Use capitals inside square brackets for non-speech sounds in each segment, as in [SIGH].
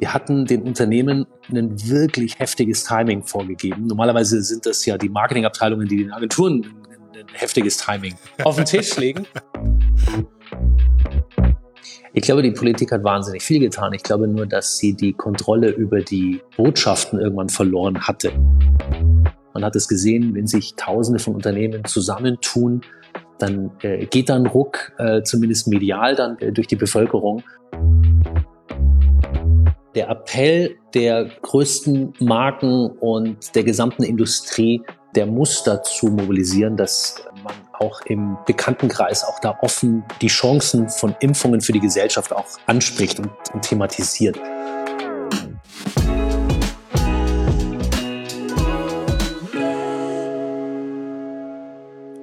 Wir hatten den Unternehmen ein wirklich heftiges Timing vorgegeben. Normalerweise sind das ja die Marketingabteilungen, die den Agenturen ein heftiges Timing auf den Tisch legen. Ich glaube, die Politik hat wahnsinnig viel getan. Ich glaube nur, dass sie die Kontrolle über die Botschaften irgendwann verloren hatte. Man hat es gesehen, wenn sich Tausende von Unternehmen zusammentun, dann äh, geht dann Ruck, äh, zumindest medial dann äh, durch die Bevölkerung der Appell der größten Marken und der gesamten Industrie, der muss dazu mobilisieren, dass man auch im Bekanntenkreis auch da offen die Chancen von Impfungen für die Gesellschaft auch anspricht und, und thematisiert.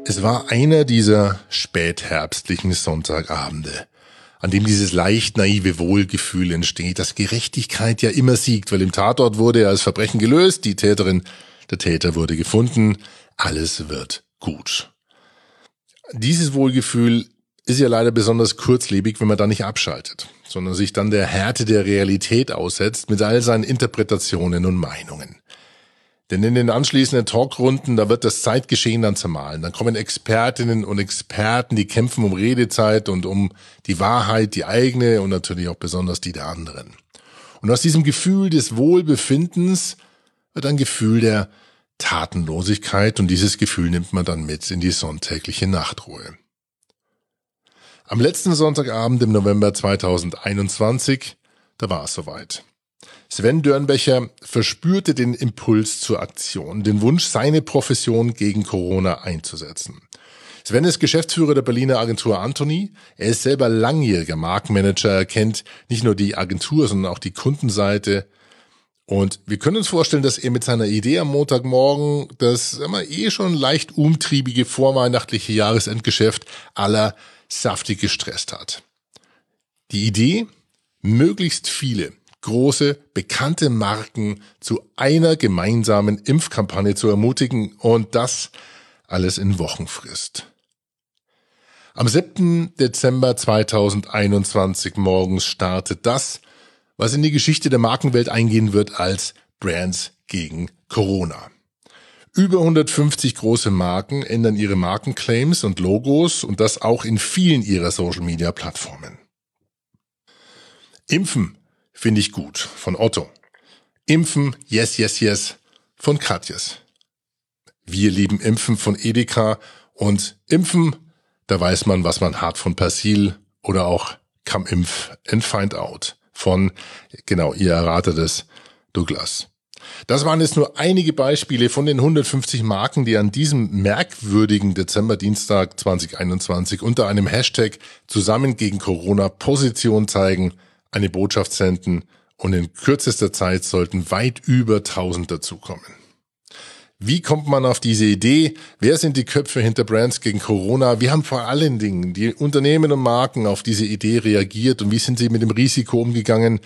Es war einer dieser spätherbstlichen Sonntagabende an dem dieses leicht naive Wohlgefühl entsteht, dass Gerechtigkeit ja immer siegt, weil im Tatort wurde er als Verbrechen gelöst, die Täterin, der Täter wurde gefunden, alles wird gut. Dieses Wohlgefühl ist ja leider besonders kurzlebig, wenn man da nicht abschaltet, sondern sich dann der Härte der Realität aussetzt mit all seinen Interpretationen und Meinungen. Denn in den anschließenden Talkrunden, da wird das Zeitgeschehen dann zermahlen. Dann kommen Expertinnen und Experten, die kämpfen um Redezeit und um die Wahrheit, die eigene und natürlich auch besonders die der anderen. Und aus diesem Gefühl des Wohlbefindens wird ein Gefühl der Tatenlosigkeit und dieses Gefühl nimmt man dann mit in die sonntägliche Nachtruhe. Am letzten Sonntagabend im November 2021, da war es soweit. Sven Dörnbecher verspürte den Impuls zur Aktion, den Wunsch, seine Profession gegen Corona einzusetzen. Sven ist Geschäftsführer der Berliner Agentur Anthony. Er ist selber langjähriger Markenmanager. Er kennt nicht nur die Agentur, sondern auch die Kundenseite. Und wir können uns vorstellen, dass er mit seiner Idee am Montagmorgen das immer eh schon leicht umtriebige vorweihnachtliche Jahresendgeschäft aller saftig gestresst hat. Die Idee, möglichst viele große, bekannte Marken zu einer gemeinsamen Impfkampagne zu ermutigen und das alles in Wochenfrist. Am 7. Dezember 2021 morgens startet das, was in die Geschichte der Markenwelt eingehen wird als Brands gegen Corona. Über 150 große Marken ändern ihre Markenclaims und Logos und das auch in vielen ihrer Social-Media-Plattformen. Impfen finde ich gut von Otto. Impfen, yes, yes, yes von Katjes. Wir lieben Impfen von Edeka und Impfen, da weiß man, was man hat von Persil oder auch Come Impf and Find Out von, genau, ihr erratet es, Douglas. Das waren jetzt nur einige Beispiele von den 150 Marken, die an diesem merkwürdigen Dezemberdienstag 2021 unter einem Hashtag zusammen gegen Corona Position zeigen – eine Botschaft senden und in kürzester Zeit sollten weit über 1000 dazukommen. Wie kommt man auf diese Idee? Wer sind die Köpfe hinter Brands gegen Corona? Wie haben vor allen Dingen die Unternehmen und Marken auf diese Idee reagiert und wie sind sie mit dem Risiko umgegangen,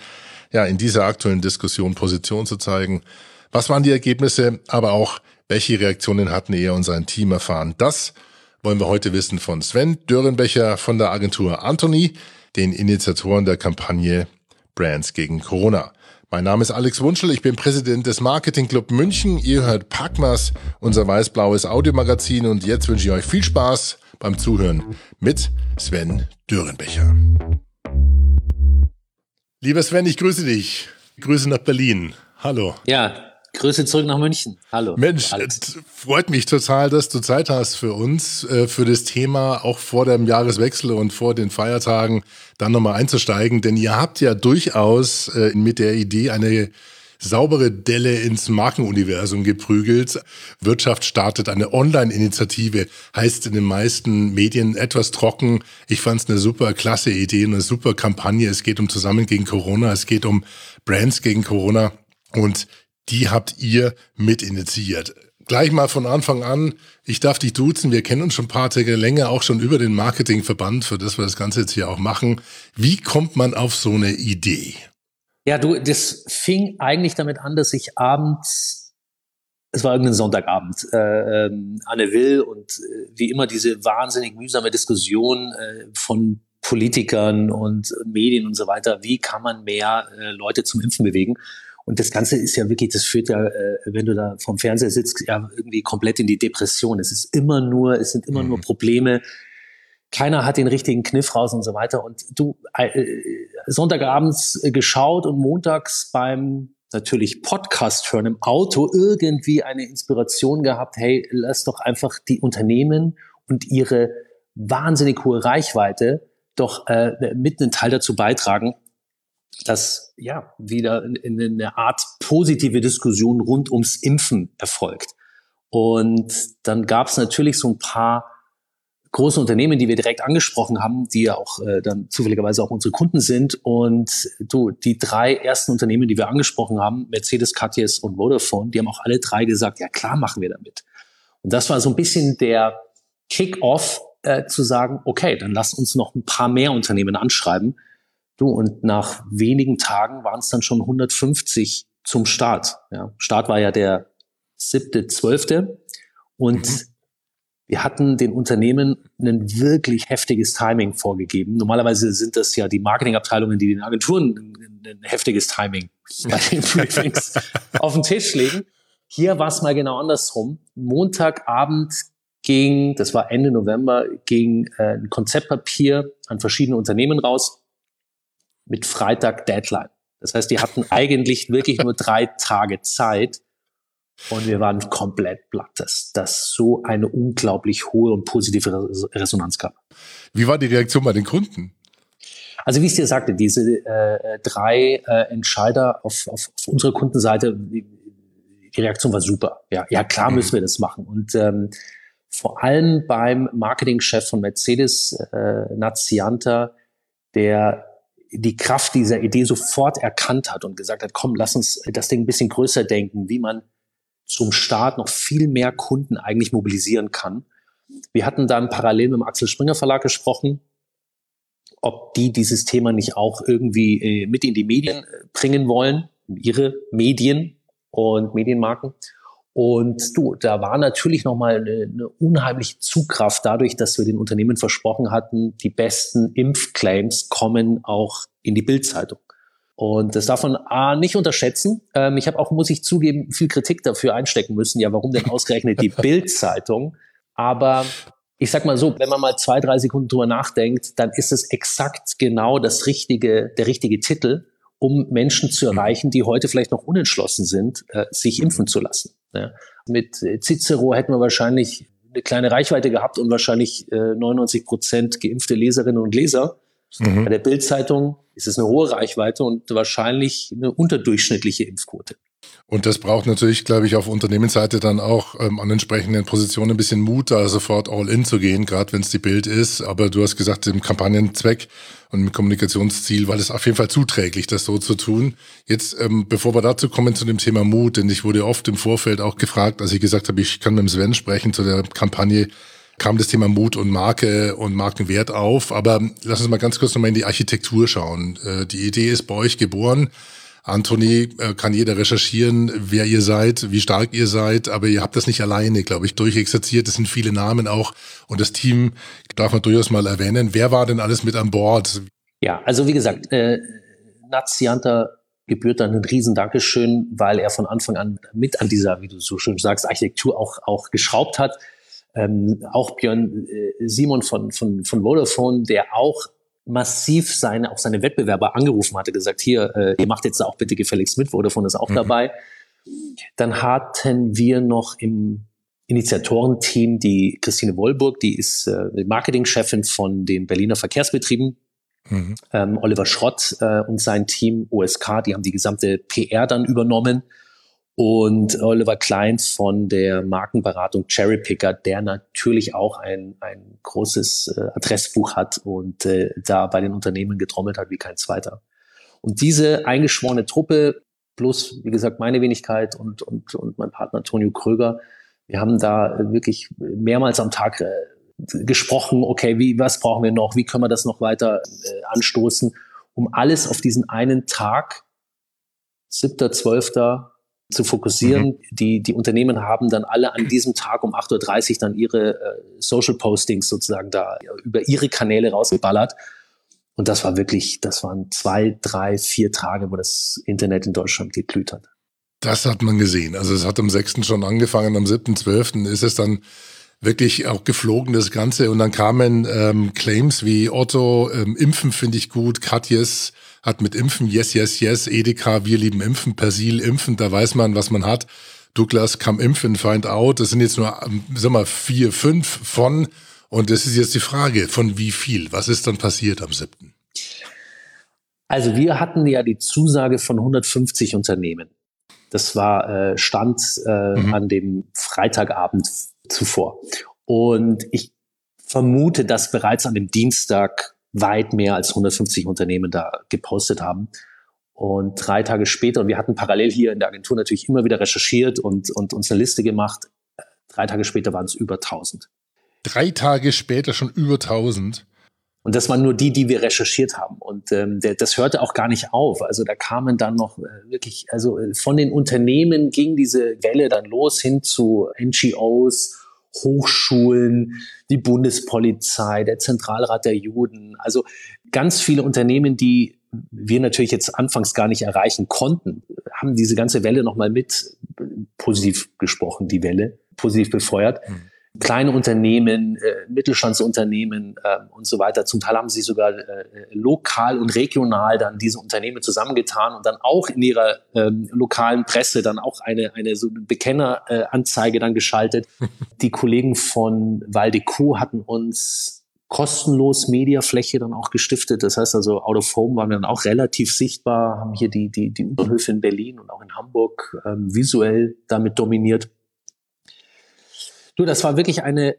ja, in dieser aktuellen Diskussion Position zu zeigen? Was waren die Ergebnisse, aber auch welche Reaktionen hatten er und sein Team erfahren? Das wollen wir heute wissen von Sven Dörrenbecher von der Agentur Anthony den Initiatoren der Kampagne Brands gegen Corona. Mein Name ist Alex Wunschel, ich bin Präsident des Marketing Club München. Ihr hört Packmas, unser weiß-blaues Audiomagazin und jetzt wünsche ich euch viel Spaß beim Zuhören mit Sven Dörenbecher. Lieber Sven, ich grüße dich. Grüße nach Berlin. Hallo. Ja, Grüße zurück nach München. Hallo. Mensch, freut mich total, dass du Zeit hast für uns, äh, für das Thema auch vor dem Jahreswechsel und vor den Feiertagen dann nochmal einzusteigen. Denn ihr habt ja durchaus äh, mit der Idee eine saubere Delle ins Markenuniversum geprügelt. Wirtschaft startet eine Online-Initiative, heißt in den meisten Medien etwas trocken. Ich fand es eine super klasse Idee, eine super Kampagne. Es geht um Zusammen gegen Corona, es geht um Brands gegen Corona. Und die habt ihr mit initiiert. Gleich mal von Anfang an, ich darf dich duzen, wir kennen uns schon ein paar Tage länger, auch schon über den Marketingverband, für das wir das Ganze jetzt hier auch machen. Wie kommt man auf so eine Idee? Ja, du, das fing eigentlich damit an, dass ich abends, es war irgendein Sonntagabend, äh, ähm, Anne Will und äh, wie immer diese wahnsinnig mühsame Diskussion äh, von Politikern und Medien und so weiter, wie kann man mehr äh, Leute zum Impfen bewegen? Und das Ganze ist ja wirklich, das führt ja, äh, wenn du da vom Fernseher sitzt, ja irgendwie komplett in die Depression. Es ist immer nur, es sind immer mhm. nur Probleme. Keiner hat den richtigen Kniff raus und so weiter. Und du äh, Sonntagabends geschaut und montags beim natürlich Podcast hören im Auto irgendwie eine Inspiration gehabt. Hey, lass doch einfach die Unternehmen und ihre wahnsinnig hohe Reichweite doch äh, mit einen Teil dazu beitragen, dass ja wieder in, in eine Art positive Diskussion rund ums Impfen erfolgt. Und dann gab es natürlich so ein paar große Unternehmen, die wir direkt angesprochen haben, die ja auch äh, dann zufälligerweise auch unsere Kunden sind. Und du, die drei ersten Unternehmen, die wir angesprochen haben, Mercedes, Katjes und Vodafone, die haben auch alle drei gesagt, ja klar machen wir damit. Und das war so ein bisschen der Kick-off äh, zu sagen, okay, dann lass uns noch ein paar mehr Unternehmen anschreiben. Du, und nach wenigen Tagen waren es dann schon 150 zum Start. Ja, Start war ja der siebte, zwölfte. Und mhm. wir hatten den Unternehmen ein wirklich heftiges Timing vorgegeben. Normalerweise sind das ja die Marketingabteilungen, die den Agenturen ein heftiges Timing [LAUGHS] bei den Briefings auf den Tisch legen. Hier war es mal genau andersrum. Montagabend ging, das war Ende November, ging äh, ein Konzeptpapier an verschiedene Unternehmen raus mit Freitag Deadline. Das heißt, die hatten eigentlich wirklich nur drei Tage Zeit und wir waren komplett platt, dass das so eine unglaublich hohe und positive Resonanz gab. Wie war die Reaktion bei den Kunden? Also wie ich dir sagte, diese äh, drei äh, Entscheider auf, auf, auf unserer Kundenseite, die, die Reaktion war super. Ja, ja klar müssen wir das machen. Und ähm, vor allem beim Marketingchef von Mercedes, äh, Nazianta, der die Kraft dieser Idee sofort erkannt hat und gesagt hat, komm, lass uns das Ding ein bisschen größer denken, wie man zum Start noch viel mehr Kunden eigentlich mobilisieren kann. Wir hatten dann parallel mit dem Axel Springer Verlag gesprochen, ob die dieses Thema nicht auch irgendwie äh, mit in die Medien äh, bringen wollen, ihre Medien und Medienmarken. Und du, da war natürlich nochmal eine, eine unheimliche Zugkraft dadurch, dass wir den Unternehmen versprochen hatten, die besten Impfclaims kommen auch in die Bildzeitung. Und das darf man A, nicht unterschätzen. Ähm, ich habe auch, muss ich zugeben, viel Kritik dafür einstecken müssen. Ja, warum denn ausgerechnet die [LAUGHS] Bildzeitung? Aber ich sag mal so, wenn man mal zwei, drei Sekunden drüber nachdenkt, dann ist es exakt genau das richtige, der richtige Titel, um Menschen zu erreichen, die heute vielleicht noch unentschlossen sind, äh, sich impfen zu lassen. Ja. Mit Cicero hätten wir wahrscheinlich eine kleine Reichweite gehabt und wahrscheinlich äh, 99 Prozent geimpfte Leserinnen und Leser. Mhm. Bei der Bildzeitung ist es eine hohe Reichweite und wahrscheinlich eine unterdurchschnittliche Impfquote. Und das braucht natürlich, glaube ich, auf Unternehmensseite dann auch ähm, an entsprechenden Positionen ein bisschen Mut, da sofort all in zu gehen, gerade wenn es die Bild ist. Aber du hast gesagt, im Kampagnenzweck und im Kommunikationsziel war das auf jeden Fall zuträglich, das so zu tun. Jetzt, ähm, bevor wir dazu kommen zu dem Thema Mut, denn ich wurde oft im Vorfeld auch gefragt, als ich gesagt habe, ich kann mit dem Sven sprechen zu der Kampagne, kam das Thema Mut und Marke und Markenwert auf. Aber lass uns mal ganz kurz nochmal in die Architektur schauen. Äh, die Idee ist bei euch geboren. Anthony äh, kann jeder recherchieren, wer ihr seid, wie stark ihr seid, aber ihr habt das nicht alleine, glaube ich, durchexerziert. Es sind viele Namen auch und das Team darf man durchaus mal erwähnen. Wer war denn alles mit an Bord? Ja, also wie gesagt, äh, Nazianta gebührt dann ein riesen Dankeschön, weil er von Anfang an mit an dieser, wie du so schön sagst, Architektur auch, auch geschraubt hat. Ähm, auch Björn äh, Simon von, von, von Vodafone, der auch massiv seine, auch seine Wettbewerber angerufen hatte, gesagt, hier, äh, ihr macht jetzt auch bitte gefälligst mit, Vodafone ist auch mhm. dabei. Dann hatten wir noch im Initiatorenteam die Christine Wollburg, die ist äh, Marketingchefin von den Berliner Verkehrsbetrieben. Mhm. Ähm, Oliver Schrott äh, und sein Team OSK, die haben die gesamte PR dann übernommen und Oliver Klein von der Markenberatung Cherry Picker, der natürlich auch ein, ein großes äh, Adressbuch hat und äh, da bei den Unternehmen getrommelt hat wie kein zweiter. Und diese eingeschworene Truppe plus, wie gesagt, meine Wenigkeit und, und, und mein Partner Tonio Kröger, wir haben da wirklich mehrmals am Tag äh, gesprochen, okay, wie, was brauchen wir noch, wie können wir das noch weiter äh, anstoßen, um alles auf diesen einen Tag, 7.12., zu fokussieren. Mhm. Die, die Unternehmen haben dann alle an diesem Tag um 8.30 Uhr dann ihre äh, Social Postings sozusagen da über ihre Kanäle rausgeballert. Und das war wirklich, das waren zwei, drei, vier Tage, wo das Internet in Deutschland geglüht hat. Das hat man gesehen. Also es hat am 6. schon angefangen, am 7., 12. ist es dann wirklich auch geflogen, das Ganze. Und dann kamen ähm, Claims wie Otto, ähm, Impfen finde ich gut, Katjes hat mit Impfen, yes, yes, yes, Edeka, wir lieben Impfen, Persil, Impfen, da weiß man, was man hat. Douglas, come impfen, find out. Das sind jetzt nur, ähm, sag mal, vier, fünf von. Und das ist jetzt die Frage, von wie viel? Was ist dann passiert am 7.? Also wir hatten ja die Zusage von 150 Unternehmen. Das war äh, Stand äh, mhm. an dem Freitagabend zuvor. Und ich vermute, dass bereits an dem Dienstag weit mehr als 150 Unternehmen da gepostet haben. Und drei Tage später, und wir hatten parallel hier in der Agentur natürlich immer wieder recherchiert und, und uns eine Liste gemacht. Drei Tage später waren es über 1000. Drei Tage später schon über 1000? Und das waren nur die, die wir recherchiert haben. Und ähm, der, das hörte auch gar nicht auf. Also da kamen dann noch äh, wirklich, also äh, von den Unternehmen ging diese Welle dann los hin zu NGOs, Hochschulen, die Bundespolizei, der Zentralrat der Juden. Also ganz viele Unternehmen, die wir natürlich jetzt anfangs gar nicht erreichen konnten, haben diese ganze Welle nochmal mit positiv gesprochen, die Welle, positiv befeuert. Mhm kleine Unternehmen, äh, Mittelstandsunternehmen äh, und so weiter. Zum Teil haben sie sogar äh, lokal und regional dann diese Unternehmen zusammengetan und dann auch in ihrer ähm, lokalen Presse dann auch eine, eine so Bekenneranzeige dann geschaltet. [LAUGHS] Die Kollegen von Valdeco hatten uns kostenlos Mediafläche dann auch gestiftet. Das heißt also, Out of Home waren wir dann auch relativ sichtbar, haben hier die, die, die Überhöfe in Berlin und auch in Hamburg ähm, visuell damit dominiert. Du, das war wirklich eine,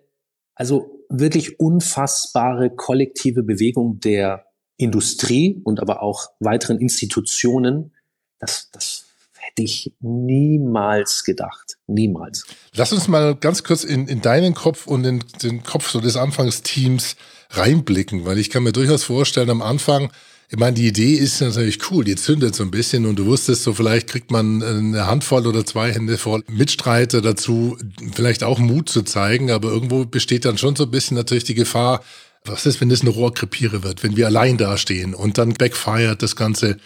also wirklich unfassbare kollektive Bewegung der Industrie und aber auch weiteren Institutionen. Das, das hätte ich niemals gedacht. Niemals. Lass uns mal ganz kurz in, in deinen Kopf und in den Kopf so des Anfangsteams reinblicken, weil ich kann mir durchaus vorstellen, am Anfang ich meine, die Idee ist natürlich cool, die zündet so ein bisschen und du wusstest so, vielleicht kriegt man eine Handvoll oder zwei Hände voll Mitstreiter dazu, vielleicht auch Mut zu zeigen, aber irgendwo besteht dann schon so ein bisschen natürlich die Gefahr, was ist, wenn das eine Rohrkrepiere wird, wenn wir allein dastehen und dann backfired das Ganze.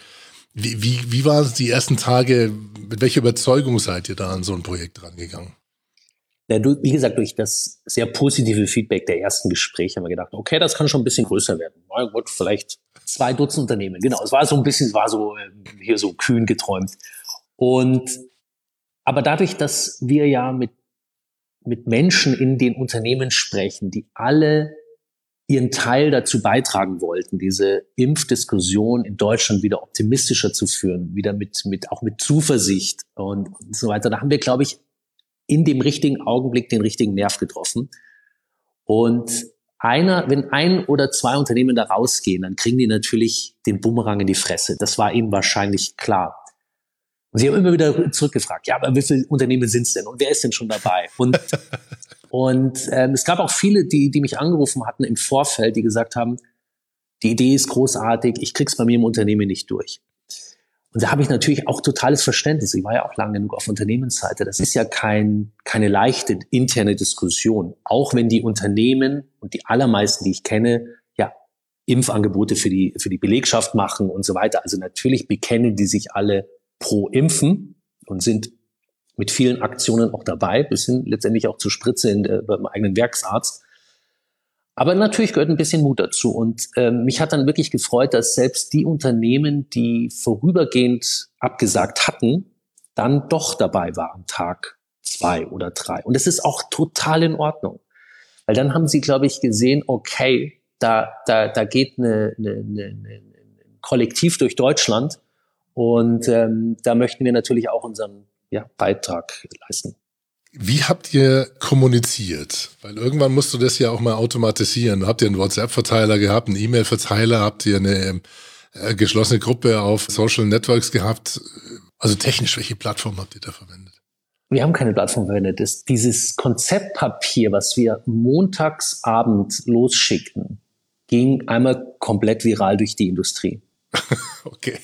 Wie, wie, wie waren es die ersten Tage? Mit welcher Überzeugung seid ihr da an so ein Projekt rangegangen? Ja, du, wie gesagt, durch das sehr positive Feedback der ersten Gespräche haben wir gedacht, okay, das kann schon ein bisschen größer werden. Na gut, vielleicht zwei Dutzend Unternehmen. Genau, es war so ein bisschen, es war so äh, hier so kühn geträumt. Und aber dadurch, dass wir ja mit mit Menschen in den Unternehmen sprechen, die alle ihren Teil dazu beitragen wollten, diese Impfdiskussion in Deutschland wieder optimistischer zu führen, wieder mit, mit, auch mit Zuversicht und, und so weiter. Da haben wir, glaube ich, in dem richtigen Augenblick den richtigen Nerv getroffen. Und einer, wenn ein oder zwei Unternehmen da rausgehen, dann kriegen die natürlich den Bumerang in die Fresse. Das war ihnen wahrscheinlich klar. Und sie haben immer wieder zurückgefragt, ja, aber wie viele Unternehmen sind es denn und wer ist denn schon dabei? Und, [LAUGHS] und ähm, es gab auch viele, die, die mich angerufen hatten im Vorfeld, die gesagt haben, die Idee ist großartig, ich krieg's bei mir im Unternehmen nicht durch. Und da habe ich natürlich auch totales Verständnis. Ich war ja auch lange genug auf Unternehmensseite. Das ist ja kein, keine leichte interne Diskussion. Auch wenn die Unternehmen und die allermeisten, die ich kenne, ja, Impfangebote für die, für die Belegschaft machen und so weiter. Also natürlich bekennen die sich alle pro Impfen und sind mit vielen Aktionen auch dabei, bis hin letztendlich auch zur Spritze in der, beim eigenen Werksarzt. Aber natürlich gehört ein bisschen Mut dazu. Und ähm, mich hat dann wirklich gefreut, dass selbst die Unternehmen, die vorübergehend abgesagt hatten, dann doch dabei waren, Tag zwei oder drei. Und es ist auch total in Ordnung. Weil dann haben sie, glaube ich, gesehen, okay, da, da, da geht eine, eine, eine, ein Kollektiv durch Deutschland. Und ähm, da möchten wir natürlich auch unseren ja, Beitrag leisten. Wie habt ihr kommuniziert? Weil irgendwann musst du das ja auch mal automatisieren. Habt ihr einen WhatsApp-Verteiler gehabt, einen E-Mail-Verteiler? Habt ihr eine äh, geschlossene Gruppe auf Social Networks gehabt? Also technisch, welche Plattform habt ihr da verwendet? Wir haben keine Plattform verwendet. Das, dieses Konzeptpapier, was wir montagsabend losschickten, ging einmal komplett viral durch die Industrie. [LAUGHS] okay.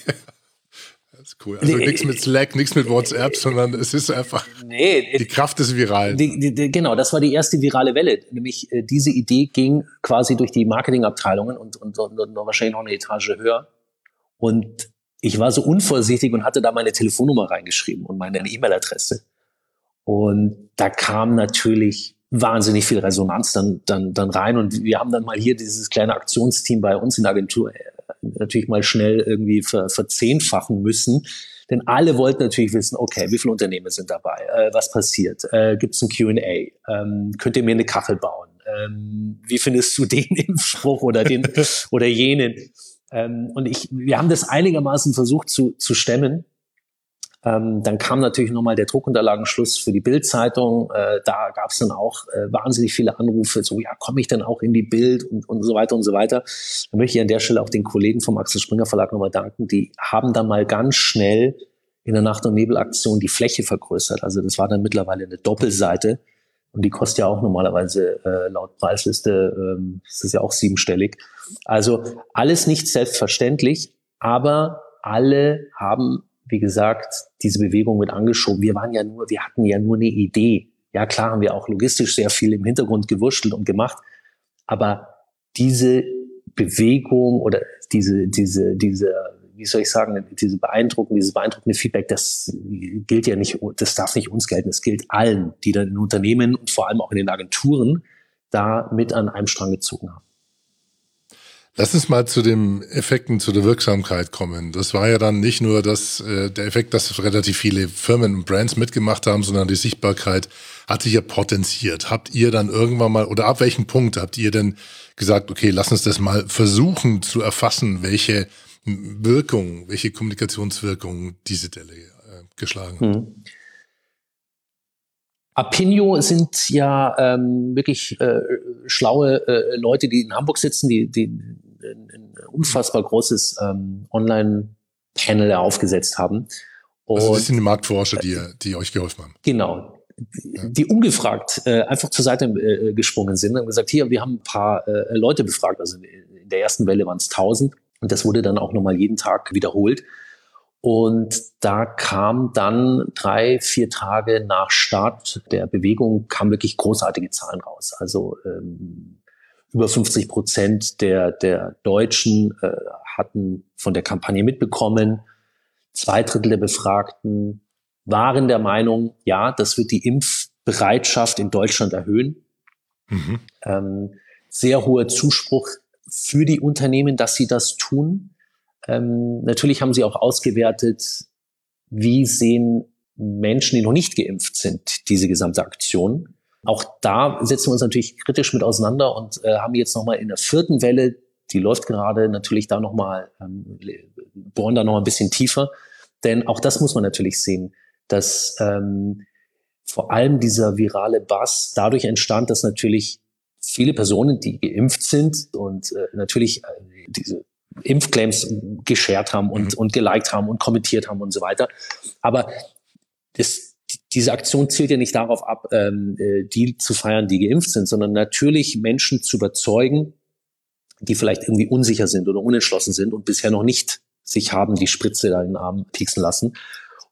Ist cool. Also nee, nichts mit Slack, nichts mit WhatsApp, sondern es ist einfach nee, die Kraft des Viralen. Die, die, genau, das war die erste virale Welle. Nämlich äh, diese Idee ging quasi durch die Marketingabteilungen und, und, und, und wahrscheinlich noch eine Etage höher. Und ich war so unvorsichtig und hatte da meine Telefonnummer reingeschrieben und meine E-Mail-Adresse. Und da kam natürlich wahnsinnig viel Resonanz dann, dann, dann rein. Und wir haben dann mal hier dieses kleine Aktionsteam bei uns in der Agentur äh, natürlich mal schnell irgendwie ver, verzehnfachen müssen. Denn alle wollten natürlich wissen, okay, wie viele Unternehmen sind dabei? Äh, was passiert? Äh, Gibt es ein Q&A? Ähm, könnt ihr mir eine Kachel bauen? Ähm, wie findest du [LAUGHS] den Impfspruch oder den [LAUGHS] oder jenen? Ähm, und ich, wir haben das einigermaßen versucht zu, zu stemmen. Ähm, dann kam natürlich nochmal der Druckunterlagenschluss für die Bildzeitung. Äh, da gab es dann auch äh, wahnsinnig viele Anrufe, so ja, komme ich denn auch in die Bild und, und so weiter und so weiter. Da möchte ich an der Stelle auch den Kollegen vom Axel Springer Verlag nochmal danken. Die haben dann mal ganz schnell in der Nacht- und Nebelaktion die Fläche vergrößert. Also das war dann mittlerweile eine Doppelseite. Und die kostet ja auch normalerweise äh, laut Preisliste, ähm, das ist ja auch siebenstellig. Also alles nicht selbstverständlich, aber alle haben wie gesagt, diese Bewegung mit angeschoben. Wir waren ja nur, wir hatten ja nur eine Idee. Ja, klar haben wir auch logistisch sehr viel im Hintergrund gewurschtelt und gemacht. Aber diese Bewegung oder diese, diese, diese, wie soll ich sagen, diese beeindruckende, dieses beeindruckende Feedback, das gilt ja nicht, das darf nicht uns gelten. Es gilt allen, die dann in Unternehmen und vor allem auch in den Agenturen da mit an einem Strang gezogen haben. Lass uns mal zu den Effekten, zu der Wirksamkeit kommen. Das war ja dann nicht nur das, äh, der Effekt, dass relativ viele Firmen und Brands mitgemacht haben, sondern die Sichtbarkeit hat sich ja potenziert. Habt ihr dann irgendwann mal, oder ab welchem Punkt habt ihr denn gesagt, okay, lass uns das mal versuchen zu erfassen, welche Wirkung, welche Kommunikationswirkung diese Delle äh, geschlagen hat? Hm. Apinio sind ja ähm, wirklich äh, schlaue äh, Leute, die in Hamburg sitzen, die, die ein, unfassbar großes ähm, Online-Panel aufgesetzt haben. Und, also das sind die Marktforscher, die, die euch geholfen haben. Genau. Die ungefragt äh, einfach zur Seite äh, gesprungen sind und gesagt, hier, wir haben ein paar äh, Leute befragt. Also in der ersten Welle waren es 1000 und das wurde dann auch nochmal jeden Tag wiederholt. Und da kam dann drei, vier Tage nach Start der Bewegung kam wirklich großartige Zahlen raus. Also ähm, über 50 Prozent der, der Deutschen äh, hatten von der Kampagne mitbekommen. Zwei Drittel der Befragten waren der Meinung, ja, das wird die Impfbereitschaft in Deutschland erhöhen. Mhm. Ähm, sehr hoher Zuspruch für die Unternehmen, dass sie das tun. Ähm, natürlich haben sie auch ausgewertet, wie sehen Menschen, die noch nicht geimpft sind, diese gesamte Aktion. Auch da setzen wir uns natürlich kritisch mit auseinander und äh, haben jetzt nochmal in der vierten Welle, die läuft gerade, natürlich da nochmal, ähm, bohren da nochmal ein bisschen tiefer. Denn auch das muss man natürlich sehen, dass ähm, vor allem dieser virale Bass dadurch entstand, dass natürlich viele Personen, die geimpft sind und äh, natürlich äh, diese Impfclaims geshared haben und, mhm. und geliked haben und kommentiert haben und so weiter. Aber das, diese Aktion zielt ja nicht darauf ab, ähm, äh, die zu feiern, die geimpft sind, sondern natürlich Menschen zu überzeugen, die vielleicht irgendwie unsicher sind oder unentschlossen sind und bisher noch nicht sich haben die Spritze da in den Arm pieksen lassen.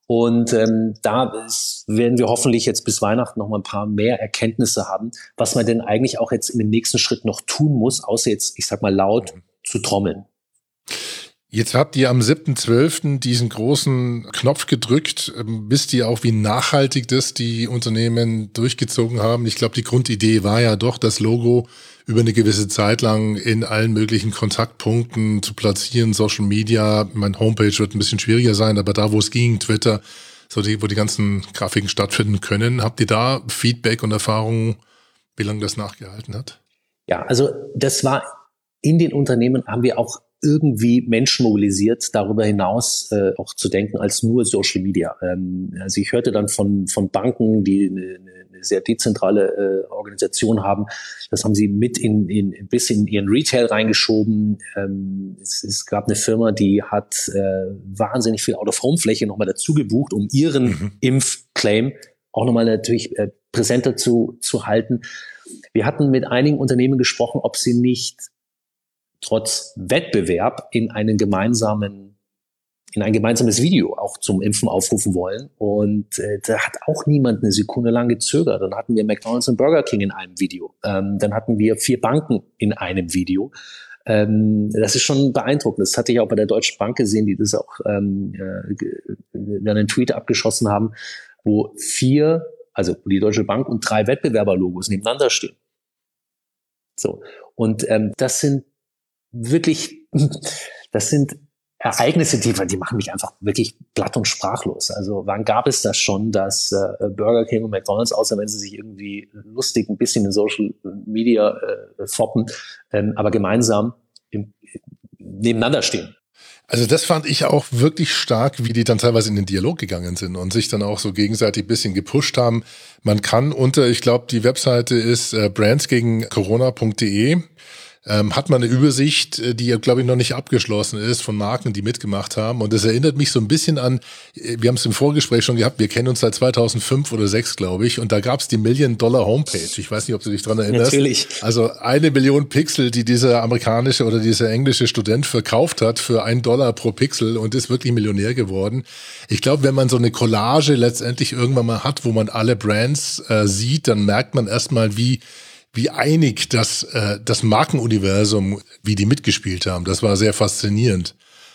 Und ähm, da ist, werden wir hoffentlich jetzt bis Weihnachten noch mal ein paar mehr Erkenntnisse haben, was man denn eigentlich auch jetzt in dem nächsten Schritt noch tun muss, außer jetzt, ich sag mal, laut mhm. zu trommeln. Jetzt habt ihr am 7.12. diesen großen Knopf gedrückt. Ähm, wisst ihr auch, wie nachhaltig das die Unternehmen durchgezogen haben? Ich glaube, die Grundidee war ja doch, das Logo über eine gewisse Zeit lang in allen möglichen Kontaktpunkten zu platzieren. Social Media, mein Homepage wird ein bisschen schwieriger sein, aber da, wo es ging, Twitter, so die, wo die ganzen Grafiken stattfinden können. Habt ihr da Feedback und Erfahrungen, wie lange das nachgehalten hat? Ja, also das war in den Unternehmen haben wir auch irgendwie Menschen mobilisiert, darüber hinaus äh, auch zu denken als nur Social Media. Ähm, also ich hörte dann von, von Banken, die eine, eine sehr dezentrale äh, Organisation haben, das haben sie mit in, in ein bisschen in ihren Retail reingeschoben. Ähm, es, es gab eine Firma, die hat äh, wahnsinnig viel Out-of-Home-Fläche nochmal dazu gebucht, um ihren mhm. Impfclaim auch nochmal natürlich äh, präsenter zu, zu halten. Wir hatten mit einigen Unternehmen gesprochen, ob sie nicht trotz Wettbewerb in einen gemeinsamen in ein gemeinsames Video auch zum Impfen aufrufen wollen. Und äh, da hat auch niemand eine Sekunde lang gezögert. Dann hatten wir McDonald's und Burger King in einem Video. Ähm, dann hatten wir vier Banken in einem Video. Ähm, das ist schon beeindruckend. Das hatte ich auch bei der Deutschen Bank gesehen, die das auch ähm, äh, einen Tweet abgeschossen haben, wo vier, also die Deutsche Bank und drei Wettbewerberlogos nebeneinander stehen. So. Und ähm, das sind wirklich, das sind Ereignisse, die, die machen mich einfach wirklich platt und sprachlos. Also wann gab es das schon, dass äh, Burger King und McDonald's, außer wenn sie sich irgendwie lustig ein bisschen in Social Media äh, foppen, ähm, aber gemeinsam im, nebeneinander stehen? Also das fand ich auch wirklich stark, wie die dann teilweise in den Dialog gegangen sind und sich dann auch so gegenseitig ein bisschen gepusht haben. Man kann unter, ich glaube, die Webseite ist äh, brandsgegencorona.de ähm, hat man eine Übersicht, äh, die, glaube ich, noch nicht abgeschlossen ist von Marken, die mitgemacht haben. Und das erinnert mich so ein bisschen an, äh, wir haben es im Vorgespräch schon gehabt, wir kennen uns seit 2005 oder 6, glaube ich. Und da gab es die Million-Dollar-Homepage. Ich weiß nicht, ob du dich dran erinnerst. Natürlich. Also eine Million Pixel, die dieser amerikanische oder dieser englische Student verkauft hat für ein Dollar pro Pixel und ist wirklich Millionär geworden. Ich glaube, wenn man so eine Collage letztendlich irgendwann mal hat, wo man alle Brands äh, sieht, dann merkt man erstmal, wie wie einig das, äh, das Markenuniversum, wie die mitgespielt haben. Das war sehr faszinierend.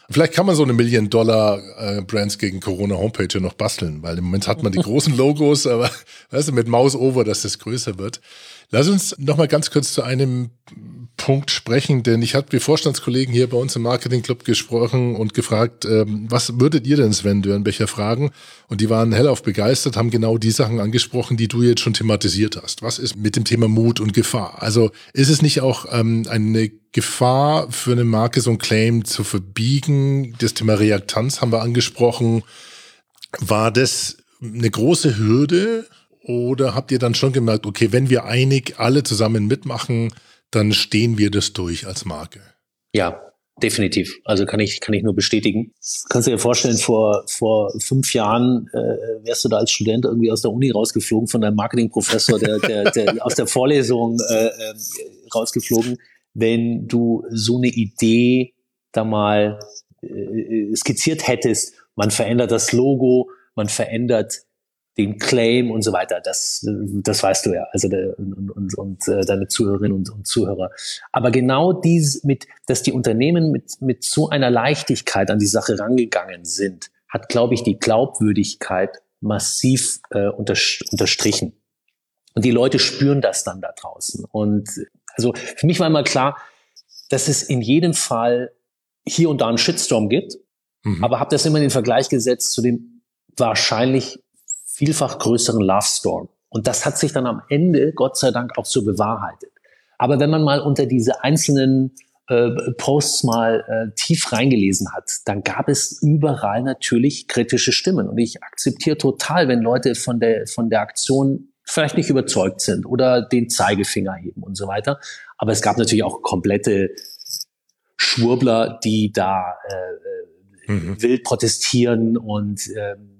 Vielleicht kann man so eine Million-Dollar-Brands äh, gegen Corona-Homepage noch basteln, weil im Moment hat man die [LAUGHS] großen Logos, aber weißt du, mit Maus over, dass das größer wird. Lass uns noch mal ganz kurz zu einem Punkt sprechen, denn ich hatte mit Vorstandskollegen hier bei uns im Marketing Club gesprochen und gefragt, ähm, was würdet ihr denn, Sven Dörnbecher, fragen? Und die waren hellauf begeistert, haben genau die Sachen angesprochen, die du jetzt schon thematisiert hast. Was ist mit dem Thema Mut und Gefahr? Also ist es nicht auch ähm, eine Gefahr für eine Marke, so ein Claim zu verbiegen? Das Thema Reaktanz haben wir angesprochen. War das eine große Hürde? Oder habt ihr dann schon gemerkt, okay, wenn wir einig alle zusammen mitmachen, dann stehen wir das durch als Marke. Ja, definitiv. Also kann ich, kann ich nur bestätigen. Kannst du dir vorstellen, vor, vor fünf Jahren äh, wärst du da als Student irgendwie aus der Uni rausgeflogen von deinem Marketingprofessor, der, der, der [LAUGHS] aus der Vorlesung äh, äh, rausgeflogen, wenn du so eine Idee da mal äh, skizziert hättest. Man verändert das Logo, man verändert den Claim und so weiter. Das, das weißt du ja, also der, und, und, und äh, deine Zuhörerinnen und, und Zuhörer. Aber genau dies mit, dass die Unternehmen mit, mit so einer Leichtigkeit an die Sache rangegangen sind, hat, glaube ich, die Glaubwürdigkeit massiv äh, unter, unterstrichen. Und die Leute spüren das dann da draußen. Und also für mich war immer klar, dass es in jedem Fall hier und da einen Shitstorm gibt, mhm. aber habe das immer in den Vergleich gesetzt zu dem wahrscheinlich vielfach größeren Love Storm. Und das hat sich dann am Ende, Gott sei Dank, auch so bewahrheitet. Aber wenn man mal unter diese einzelnen äh, Posts mal äh, tief reingelesen hat, dann gab es überall natürlich kritische Stimmen. Und ich akzeptiere total, wenn Leute von der, von der Aktion vielleicht nicht überzeugt sind oder den Zeigefinger heben und so weiter. Aber es gab natürlich auch komplette Schwurbler, die da äh, äh mhm. wild protestieren und ähm,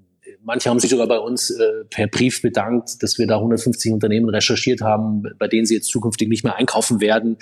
Manche haben sich sogar bei uns äh, per Brief bedankt, dass wir da 150 Unternehmen recherchiert haben, bei denen sie jetzt zukünftig nicht mehr einkaufen werden.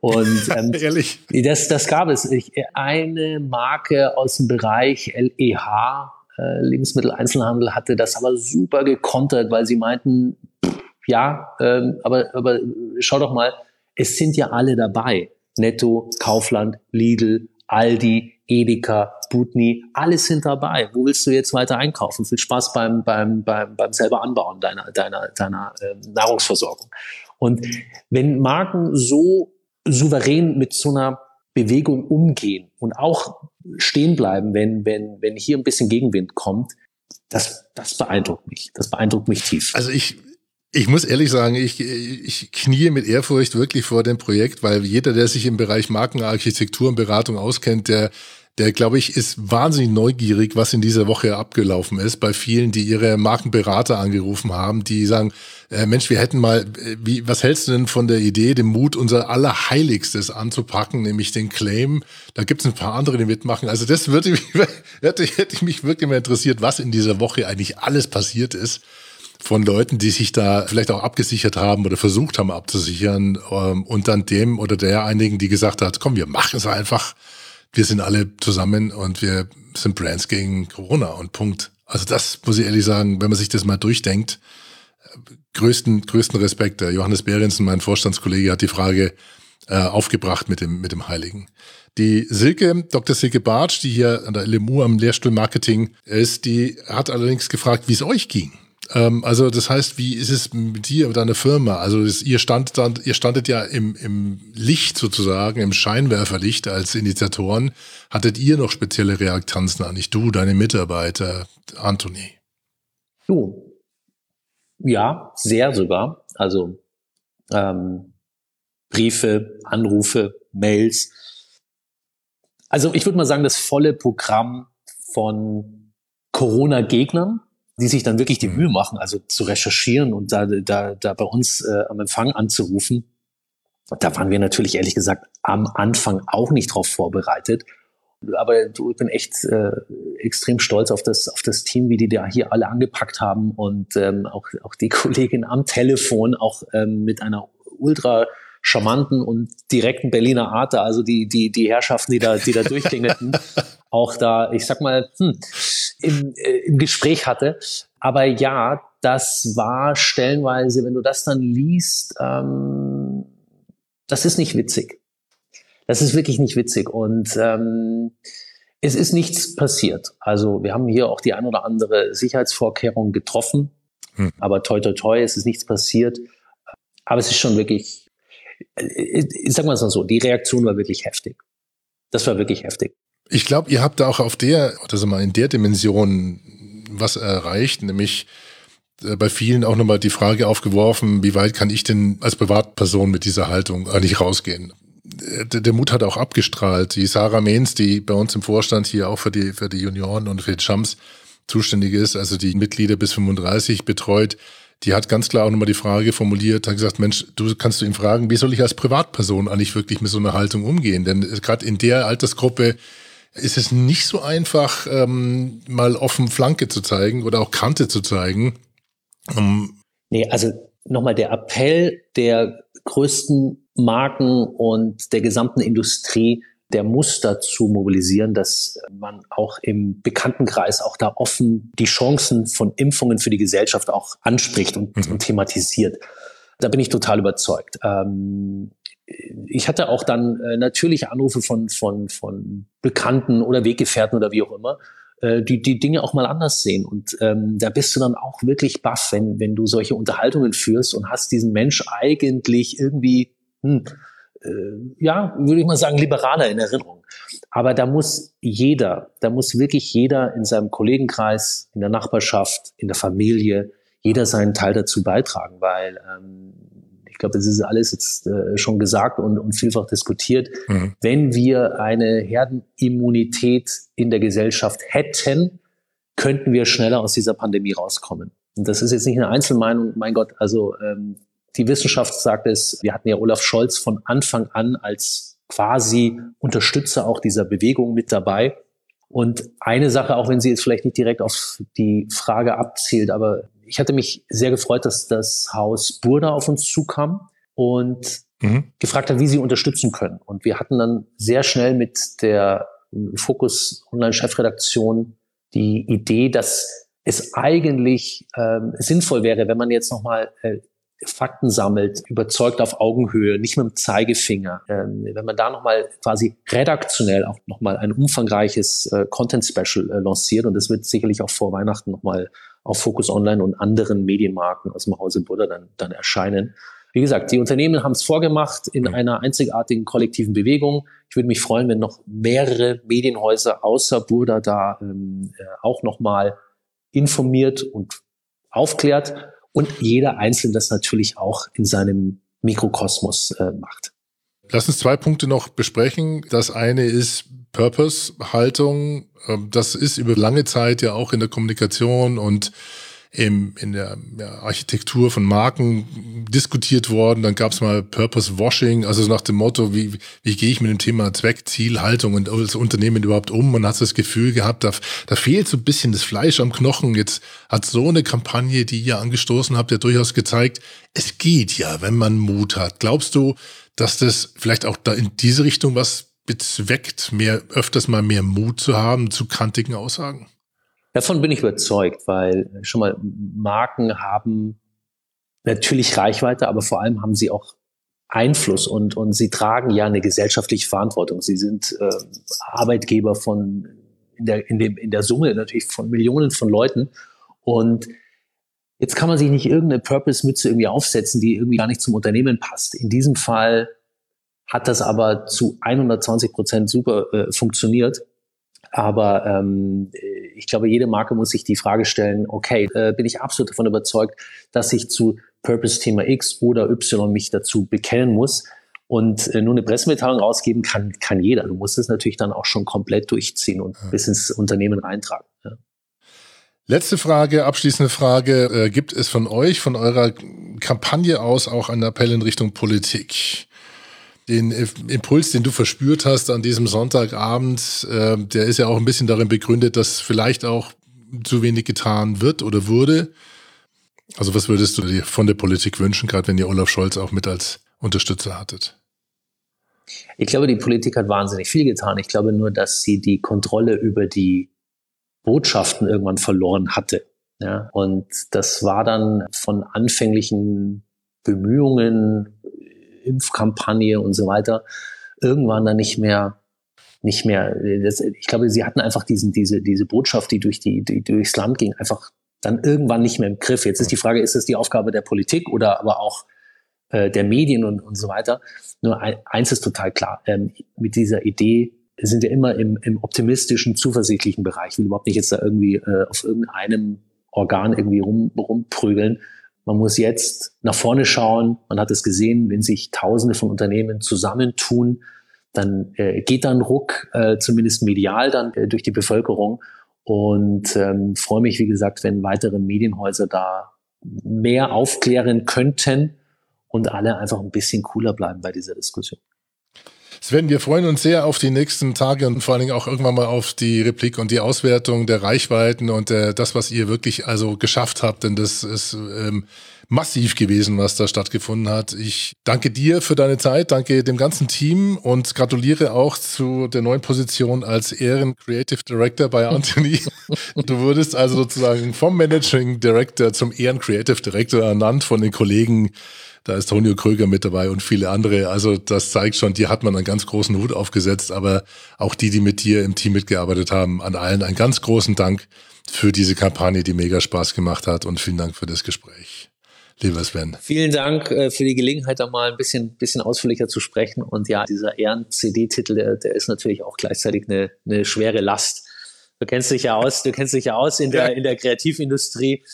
Und [LAUGHS] ähm, Ehrlich? Das, das gab es. Ich, eine Marke aus dem Bereich LEH, äh, Lebensmitteleinzelhandel, hatte das aber super gekontert, weil sie meinten, pff, ja, ähm, aber, aber schau doch mal, es sind ja alle dabei. Netto, Kaufland, Lidl, Aldi, Edeka, Butni, alles sind dabei. Wo willst du jetzt weiter einkaufen? Viel Spaß beim, beim, beim, beim selber Anbauen deiner, deiner, deiner äh, Nahrungsversorgung. Und wenn Marken so souverän mit so einer Bewegung umgehen und auch stehen bleiben, wenn, wenn, wenn hier ein bisschen Gegenwind kommt, das, das beeindruckt mich. Das beeindruckt mich tief. Also ich, ich muss ehrlich sagen, ich, ich knie mit Ehrfurcht wirklich vor dem Projekt, weil jeder, der sich im Bereich Markenarchitektur und Beratung auskennt, der der, glaube ich, ist wahnsinnig neugierig, was in dieser Woche abgelaufen ist bei vielen, die ihre Markenberater angerufen haben, die sagen, äh, Mensch, wir hätten mal, äh, wie, was hältst du denn von der Idee, den Mut unser Allerheiligstes anzupacken, nämlich den Claim? Da gibt es ein paar andere, die mitmachen. Also das würde mich, [LAUGHS] hätte, hätte mich wirklich mal interessiert, was in dieser Woche eigentlich alles passiert ist von Leuten, die sich da vielleicht auch abgesichert haben oder versucht haben abzusichern ähm, und dann dem oder der einigen, die gesagt hat, komm, wir machen es einfach wir sind alle zusammen und wir sind Brands gegen Corona und Punkt. Also das muss ich ehrlich sagen, wenn man sich das mal durchdenkt, größten, größten Respekt. Der Johannes Behrensen, mein Vorstandskollege, hat die Frage äh, aufgebracht mit dem, mit dem Heiligen. Die Silke, Dr. Silke Bartsch, die hier an der LMU am Lehrstuhl Marketing ist, die hat allerdings gefragt, wie es euch ging. Ähm, also das heißt, wie ist es mit dir oder deiner Firma? Also das, ihr, standet dann, ihr standet ja im, im Licht sozusagen, im Scheinwerferlicht als Initiatoren. Hattet ihr noch spezielle Reaktanzen an nicht du, deine Mitarbeiter, Anthony? Du, ja, sehr sogar. Also ähm, Briefe, Anrufe, Mails. Also ich würde mal sagen, das volle Programm von Corona-Gegnern, die sich dann wirklich die mhm. Mühe machen, also zu recherchieren und da, da, da bei uns äh, am Empfang anzurufen. Da waren wir natürlich ehrlich gesagt am Anfang auch nicht drauf vorbereitet. Aber du, ich bin echt äh, extrem stolz auf das, auf das Team, wie die da hier alle angepackt haben und ähm, auch, auch die [LAUGHS] Kollegin am Telefon, auch ähm, mit einer ultra charmanten und direkten Berliner Art, also die, die, die Herrschaften, die da, die da durchklingelten, [LAUGHS] auch da, ich sag mal, hm, im, äh, im Gespräch hatte. Aber ja, das war stellenweise, wenn du das dann liest, ähm, das ist nicht witzig. Das ist wirklich nicht witzig. Und ähm, es ist nichts passiert. Also wir haben hier auch die ein oder andere Sicherheitsvorkehrung getroffen. Hm. Aber toi, toi, toi, es ist nichts passiert. Aber es ist schon wirklich, ich sag mal so, die Reaktion war wirklich heftig. Das war wirklich heftig. Ich glaube, ihr habt da auch auf der, oder sagen wir mal, in der Dimension was erreicht, nämlich äh, bei vielen auch nochmal die Frage aufgeworfen, wie weit kann ich denn als Privatperson mit dieser Haltung eigentlich rausgehen? der Mut hat auch abgestrahlt. Die Sarah Mehns, die bei uns im Vorstand hier auch für die, für die Junioren und für die Champs zuständig ist, also die Mitglieder bis 35 betreut, die hat ganz klar auch nochmal die Frage formuliert, hat gesagt, Mensch, du kannst du ihn fragen, wie soll ich als Privatperson eigentlich wirklich mit so einer Haltung umgehen? Denn gerade in der Altersgruppe ist es nicht so einfach, ähm, mal offen Flanke zu zeigen oder auch Kante zu zeigen. Um nee, also nochmal der Appell der größten Marken und der gesamten Industrie der muss dazu mobilisieren, dass man auch im Bekanntenkreis auch da offen die Chancen von Impfungen für die Gesellschaft auch anspricht und, mhm. und thematisiert. Da bin ich total überzeugt. Ähm, ich hatte auch dann äh, natürlich Anrufe von, von, von Bekannten oder Weggefährten oder wie auch immer, äh, die die Dinge auch mal anders sehen. Und ähm, da bist du dann auch wirklich baff, wenn, wenn du solche Unterhaltungen führst und hast diesen Mensch eigentlich irgendwie hm, ja, würde ich mal sagen, liberaler in Erinnerung. Aber da muss jeder, da muss wirklich jeder in seinem Kollegenkreis, in der Nachbarschaft, in der Familie, jeder seinen Teil dazu beitragen, weil ähm, ich glaube, das ist alles jetzt äh, schon gesagt und, und vielfach diskutiert. Mhm. Wenn wir eine Herdenimmunität in der Gesellschaft hätten, könnten wir schneller aus dieser Pandemie rauskommen. Und das ist jetzt nicht eine Einzelmeinung, mein Gott, also ähm, die Wissenschaft sagt es, wir hatten ja Olaf Scholz von Anfang an als quasi Unterstützer auch dieser Bewegung mit dabei. Und eine Sache, auch wenn sie jetzt vielleicht nicht direkt auf die Frage abzielt, aber ich hatte mich sehr gefreut, dass das Haus Burda auf uns zukam und mhm. gefragt hat, wie sie unterstützen können. Und wir hatten dann sehr schnell mit der Fokus Online Chefredaktion die Idee, dass es eigentlich ähm, sinnvoll wäre, wenn man jetzt nochmal äh, Fakten sammelt, überzeugt auf Augenhöhe, nicht mit dem Zeigefinger. Ähm, wenn man da nochmal quasi redaktionell auch nochmal ein umfangreiches äh, Content-Special äh, lanciert und das wird sicherlich auch vor Weihnachten nochmal auf Focus Online und anderen Medienmarken aus dem Hause Buddha dann, dann erscheinen. Wie gesagt, die Unternehmen haben es vorgemacht in einer einzigartigen kollektiven Bewegung. Ich würde mich freuen, wenn noch mehrere Medienhäuser außer Burda da ähm, äh, auch nochmal informiert und aufklärt und jeder Einzelne das natürlich auch in seinem Mikrokosmos äh, macht. Lass uns zwei Punkte noch besprechen. Das eine ist Purpose-Haltung. Ähm, das ist über lange Zeit ja auch in der Kommunikation und im, in der ja, Architektur von Marken diskutiert worden. Dann gab es mal Purpose Washing, also nach dem Motto, wie, wie gehe ich mit dem Thema Zweck, Ziel, Haltung und als Unternehmen überhaupt um? Man hat das Gefühl gehabt, da, da fehlt so ein bisschen das Fleisch am Knochen. Jetzt hat so eine Kampagne, die ihr angestoßen habt, ja durchaus gezeigt, es geht ja, wenn man Mut hat. Glaubst du, dass das vielleicht auch da in diese Richtung was bezweckt, mehr, öfters mal mehr Mut zu haben zu kantigen Aussagen? Davon bin ich überzeugt, weil schon mal Marken haben natürlich Reichweite, aber vor allem haben sie auch Einfluss und, und sie tragen ja eine gesellschaftliche Verantwortung. Sie sind äh, Arbeitgeber von in der, in, dem, in der Summe natürlich von Millionen von Leuten. Und jetzt kann man sich nicht irgendeine Purpose-Mütze irgendwie aufsetzen, die irgendwie gar nicht zum Unternehmen passt. In diesem Fall hat das aber zu 120 Prozent super äh, funktioniert. Aber ähm, ich glaube, jede Marke muss sich die Frage stellen, okay, äh, bin ich absolut davon überzeugt, dass ich zu Purpose-Thema X oder Y mich dazu bekennen muss. Und äh, nur eine Pressemitteilung rausgeben kann, kann jeder. Du musst es natürlich dann auch schon komplett durchziehen und ja. bis ins Unternehmen reintragen. Ja. Letzte Frage, abschließende Frage. Äh, gibt es von euch, von eurer Kampagne aus auch einen Appell in Richtung Politik? Den Impuls, den du verspürt hast an diesem Sonntagabend, äh, der ist ja auch ein bisschen darin begründet, dass vielleicht auch zu wenig getan wird oder wurde. Also was würdest du dir von der Politik wünschen, gerade wenn ihr Olaf Scholz auch mit als Unterstützer hattet? Ich glaube, die Politik hat wahnsinnig viel getan. Ich glaube nur, dass sie die Kontrolle über die Botschaften irgendwann verloren hatte. Ja, und das war dann von anfänglichen Bemühungen, Impfkampagne und so weiter, irgendwann dann nicht mehr, nicht mehr, das, ich glaube, sie hatten einfach diesen, diese, diese Botschaft, die durch die, die durchs Land ging, einfach dann irgendwann nicht mehr im Griff. Jetzt ist die Frage, ist es die Aufgabe der Politik oder aber auch äh, der Medien und, und so weiter. Nur ein, eins ist total klar. Ähm, mit dieser Idee sind wir immer im, im optimistischen, zuversichtlichen Bereich. Ich will überhaupt nicht jetzt da irgendwie äh, auf irgendeinem Organ irgendwie rum, rumprügeln. Man muss jetzt nach vorne schauen. Man hat es gesehen, wenn sich Tausende von Unternehmen zusammentun, dann äh, geht dann Ruck, äh, zumindest medial dann äh, durch die Bevölkerung. Und ähm, freue mich, wie gesagt, wenn weitere Medienhäuser da mehr aufklären könnten und alle einfach ein bisschen cooler bleiben bei dieser Diskussion. Sven, wir freuen uns sehr auf die nächsten Tage und vor allen Dingen auch irgendwann mal auf die Replik und die Auswertung der Reichweiten und der, das, was ihr wirklich also geschafft habt, denn das ist ähm, massiv gewesen, was da stattgefunden hat. Ich danke dir für deine Zeit, danke dem ganzen Team und gratuliere auch zu der neuen Position als Ehren Creative Director bei Anthony. [LAUGHS] du wurdest also sozusagen vom Managing Director zum Ehren Creative Director ernannt von den Kollegen da ist Tonio Kröger mit dabei und viele andere. Also das zeigt schon, dir hat man einen ganz großen Hut aufgesetzt. Aber auch die, die mit dir im Team mitgearbeitet haben, an allen einen ganz großen Dank für diese Kampagne, die mega Spaß gemacht hat. Und vielen Dank für das Gespräch. Lieber Sven. Vielen Dank äh, für die Gelegenheit, da mal ein bisschen, bisschen ausführlicher zu sprechen. Und ja, dieser Ehren-CD-Titel, der, der ist natürlich auch gleichzeitig eine, eine schwere Last. Du kennst dich ja aus, du kennst dich ja aus in der, in der Kreativindustrie.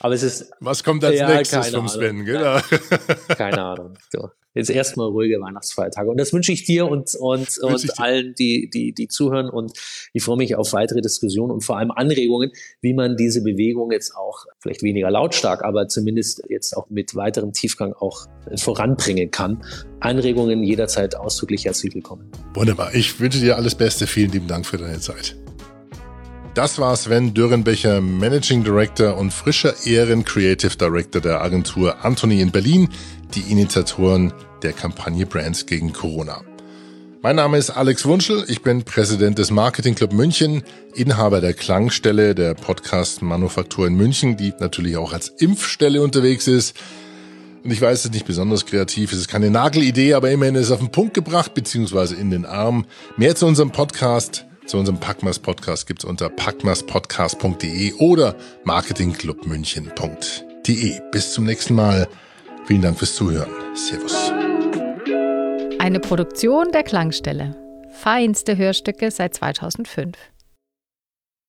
Aber es ist. Was kommt als ja, nächstes vom Sven, genau? [LAUGHS] Keine Ahnung. So. Jetzt erstmal ruhige Weihnachtsfeiertage. Und das wünsche ich dir und, und, und allen, die, die, die zuhören. Und ich freue mich auf weitere Diskussionen und vor allem Anregungen, wie man diese Bewegung jetzt auch vielleicht weniger lautstark, aber zumindest jetzt auch mit weiterem Tiefgang auch voranbringen kann. Anregungen jederzeit ausdrücklich herzlich willkommen. Wunderbar. Ich wünsche dir alles Beste. Vielen lieben Dank für deine Zeit. Das war Sven Dürrenbecher, Managing Director und frischer Ehren Creative Director der Agentur Anthony in Berlin, die Initiatoren der Kampagne Brands gegen Corona. Mein Name ist Alex Wunschel, ich bin Präsident des Marketing Club München, Inhaber der Klangstelle der Podcast Manufaktur in München, die natürlich auch als Impfstelle unterwegs ist. Und ich weiß, es ist nicht besonders kreativ, es ist keine Nagelidee, aber immerhin ist es auf den Punkt gebracht, beziehungsweise in den Arm. Mehr zu unserem Podcast zu unserem Packmas Podcast gibt es unter packmaspodcast.de oder marketingclubmünchen.de. Bis zum nächsten Mal. Vielen Dank fürs Zuhören. Servus. Eine Produktion der Klangstelle. Feinste Hörstücke seit 2005.